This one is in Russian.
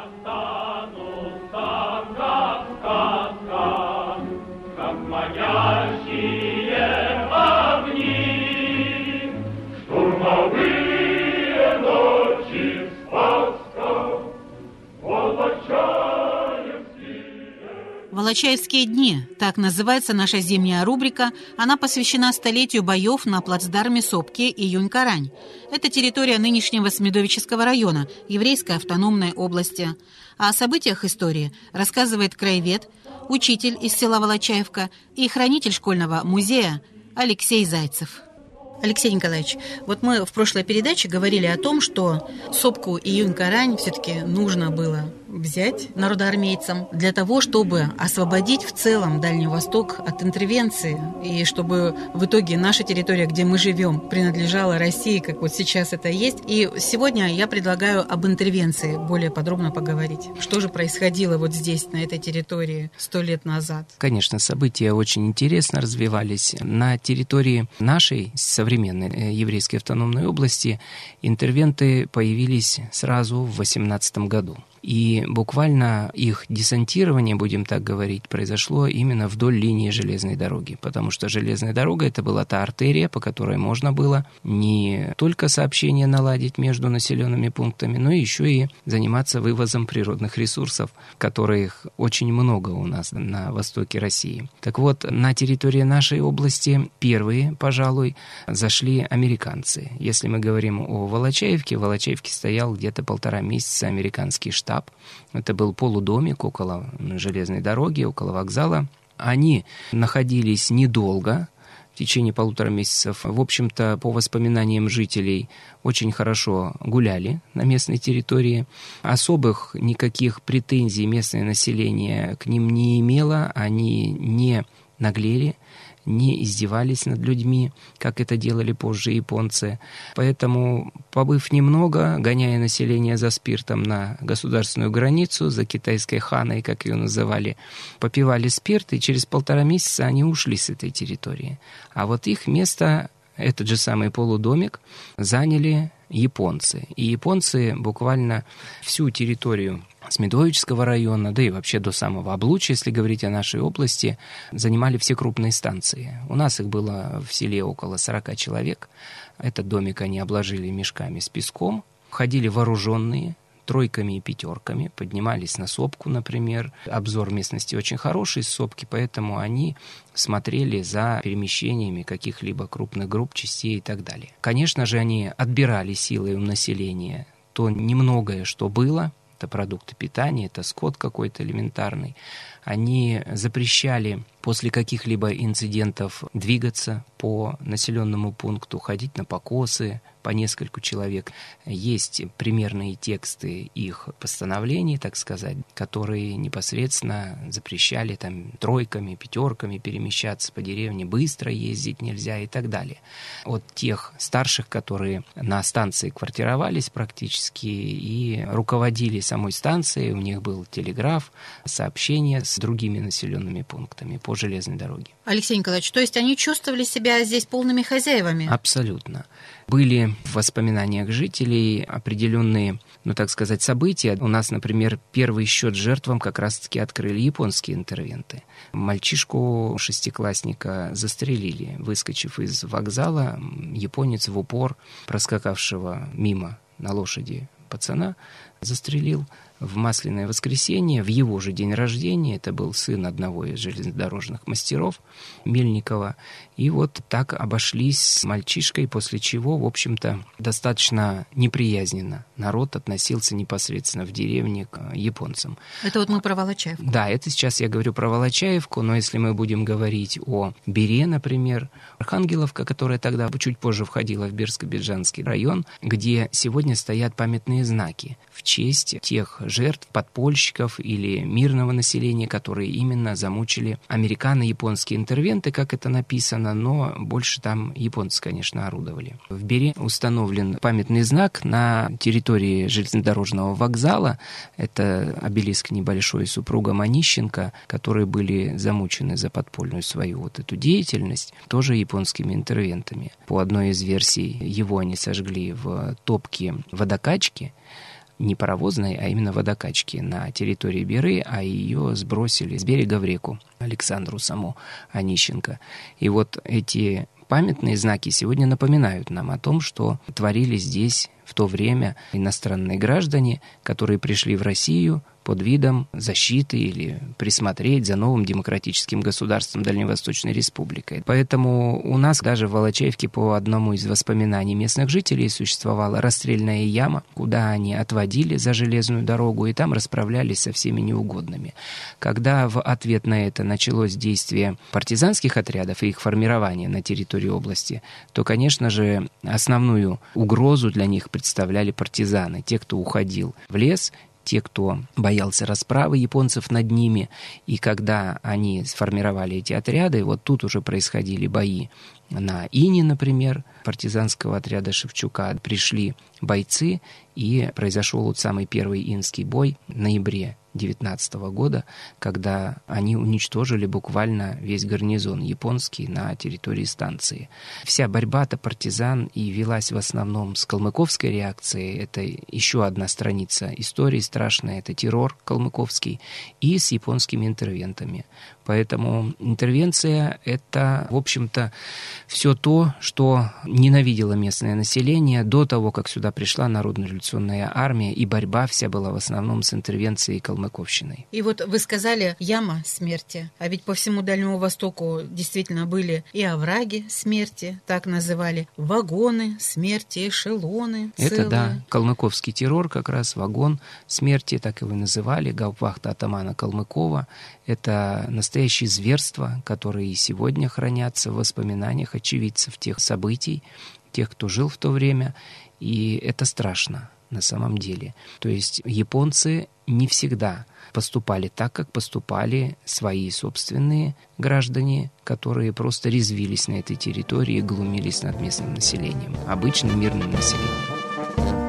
Santa. «Волочаевские дни» – так называется наша зимняя рубрика. Она посвящена столетию боев на плацдарме Сопки Июнь-Карань. Это территория нынешнего Смедовического района, еврейской автономной области. О событиях истории рассказывает краевед, учитель из села Волочаевка и хранитель школьного музея Алексей Зайцев. Алексей Николаевич, вот мы в прошлой передаче говорили о том, что сопку Июнь-Карань все-таки нужно было взять народоармейцам для того, чтобы освободить в целом Дальний Восток от интервенции и чтобы в итоге наша территория, где мы живем, принадлежала России, как вот сейчас это есть. И сегодня я предлагаю об интервенции более подробно поговорить. Что же происходило вот здесь, на этой территории, сто лет назад? Конечно, события очень интересно развивались. На территории нашей современной э, еврейской автономной области интервенты появились сразу в 18 году. И буквально их десантирование, будем так говорить, произошло именно вдоль линии железной дороги, потому что железная дорога это была та артерия, по которой можно было не только сообщение наладить между населенными пунктами, но еще и заниматься вывозом природных ресурсов, которых очень много у нас на востоке России. Так вот, на территории нашей области первые, пожалуй, зашли американцы. Если мы говорим о Волочаевке, в Волочаевке стоял где-то полтора месяца американский штаб, штаб. Это был полудомик около железной дороги, около вокзала. Они находились недолго, в течение полутора месяцев. В общем-то, по воспоминаниям жителей, очень хорошо гуляли на местной территории. Особых никаких претензий местное население к ним не имело. Они не наглели, не издевались над людьми, как это делали позже японцы. Поэтому, побыв немного, гоняя население за спиртом на государственную границу, за китайской ханой, как ее называли, попивали спирт, и через полтора месяца они ушли с этой территории. А вот их место, этот же самый полудомик, заняли японцы. И японцы буквально всю территорию Смедовического района, да и вообще до самого Облуча, если говорить о нашей области, занимали все крупные станции. У нас их было в селе около 40 человек. Этот домик они обложили мешками с песком. Ходили вооруженные, тройками и пятерками, поднимались на сопку, например. Обзор местности очень хороший с сопки, поэтому они смотрели за перемещениями каких-либо крупных групп, частей и так далее. Конечно же, они отбирали силой у населения то немногое, что было, это продукты питания, это скот какой-то элементарный. Они запрещали после каких-либо инцидентов двигаться по населенному пункту, ходить на покосы по нескольку человек. Есть примерные тексты их постановлений, так сказать, которые непосредственно запрещали там тройками, пятерками перемещаться по деревне, быстро ездить нельзя и так далее. От тех старших, которые на станции квартировались практически и руководили самой станцией, у них был телеграф, сообщения с другими населенными пунктами по железной дороге. Алексей Николаевич, то есть они чувствовали себя здесь полными хозяевами? Абсолютно. Были в воспоминаниях жителей определенные, ну так сказать, события. У нас, например, первый счет жертвам как раз-таки открыли японские интервенты. Мальчишку шестиклассника застрелили, выскочив из вокзала, японец в упор, проскакавшего мимо на лошади пацана, застрелил в Масляное воскресенье, в его же день рождения, это был сын одного из железнодорожных мастеров Мельникова, и вот так обошлись с мальчишкой, после чего, в общем-то, достаточно неприязненно народ относился непосредственно в деревне к японцам. Это вот мы про Волочаевку. Да, это сейчас я говорю про Волочаевку, но если мы будем говорить о Бере, например, Архангеловка, которая тогда чуть позже входила в Берско-Биджанский район, где сегодня стоят памятные знаки в честь тех жертв, подпольщиков или мирного населения, которые именно замучили американо-японские интервенты, как это написано, но больше там японцы, конечно, орудовали. В Бере установлен памятный знак на территории железнодорожного вокзала. Это обелиск небольшой супруга Манищенко, которые были замучены за подпольную свою вот эту деятельность, тоже японскими интервентами. По одной из версий его они сожгли в топке водокачки, не паровозной, а именно водокачки на территории Беры, а ее сбросили с берега в реку Александру саму Онищенко. И вот эти памятные знаки сегодня напоминают нам о том, что творили здесь в то время иностранные граждане, которые пришли в Россию под видом защиты или присмотреть за новым демократическим государством Дальневосточной Республикой. Поэтому у нас даже в Волочаевке по одному из воспоминаний местных жителей существовала расстрельная яма, куда они отводили за железную дорогу и там расправлялись со всеми неугодными. Когда в ответ на это началось действие партизанских отрядов и их формирование на территории области, то, конечно же, основную угрозу для них представляли партизаны, те, кто уходил в лес те, кто боялся расправы японцев над ними. И когда они сформировали эти отряды, вот тут уже происходили бои на Ине, например, партизанского отряда Шевчука. Пришли бойцы, и произошел вот самый первый инский бой в ноябре 19 года, когда они уничтожили буквально весь гарнизон японский на территории станции. Вся борьба-то партизан и велась в основном с калмыковской реакцией. Это еще одна страница истории страшная, это террор калмыковский, и с японскими интервентами. Поэтому интервенция — это, в общем-то, все то, что ненавидело местное население до того, как сюда пришла Народно-революционная армия, и борьба вся была в основном с интервенцией калмыковщиной. И вот вы сказали «яма смерти», а ведь по всему Дальнему Востоку действительно были и овраги смерти, так называли, вагоны смерти, эшелоны целые. Это да, калмыковский террор как раз, вагон смерти, так его называли, гауптвахта атамана Калмыкова. Это настоящие зверства, которые и сегодня хранятся в воспоминаниях очевидцев тех событий, тех, кто жил в то время, и это страшно на самом деле. То есть японцы не всегда поступали так, как поступали свои собственные граждане, которые просто резвились на этой территории и глумились над местным населением, обычным мирным населением.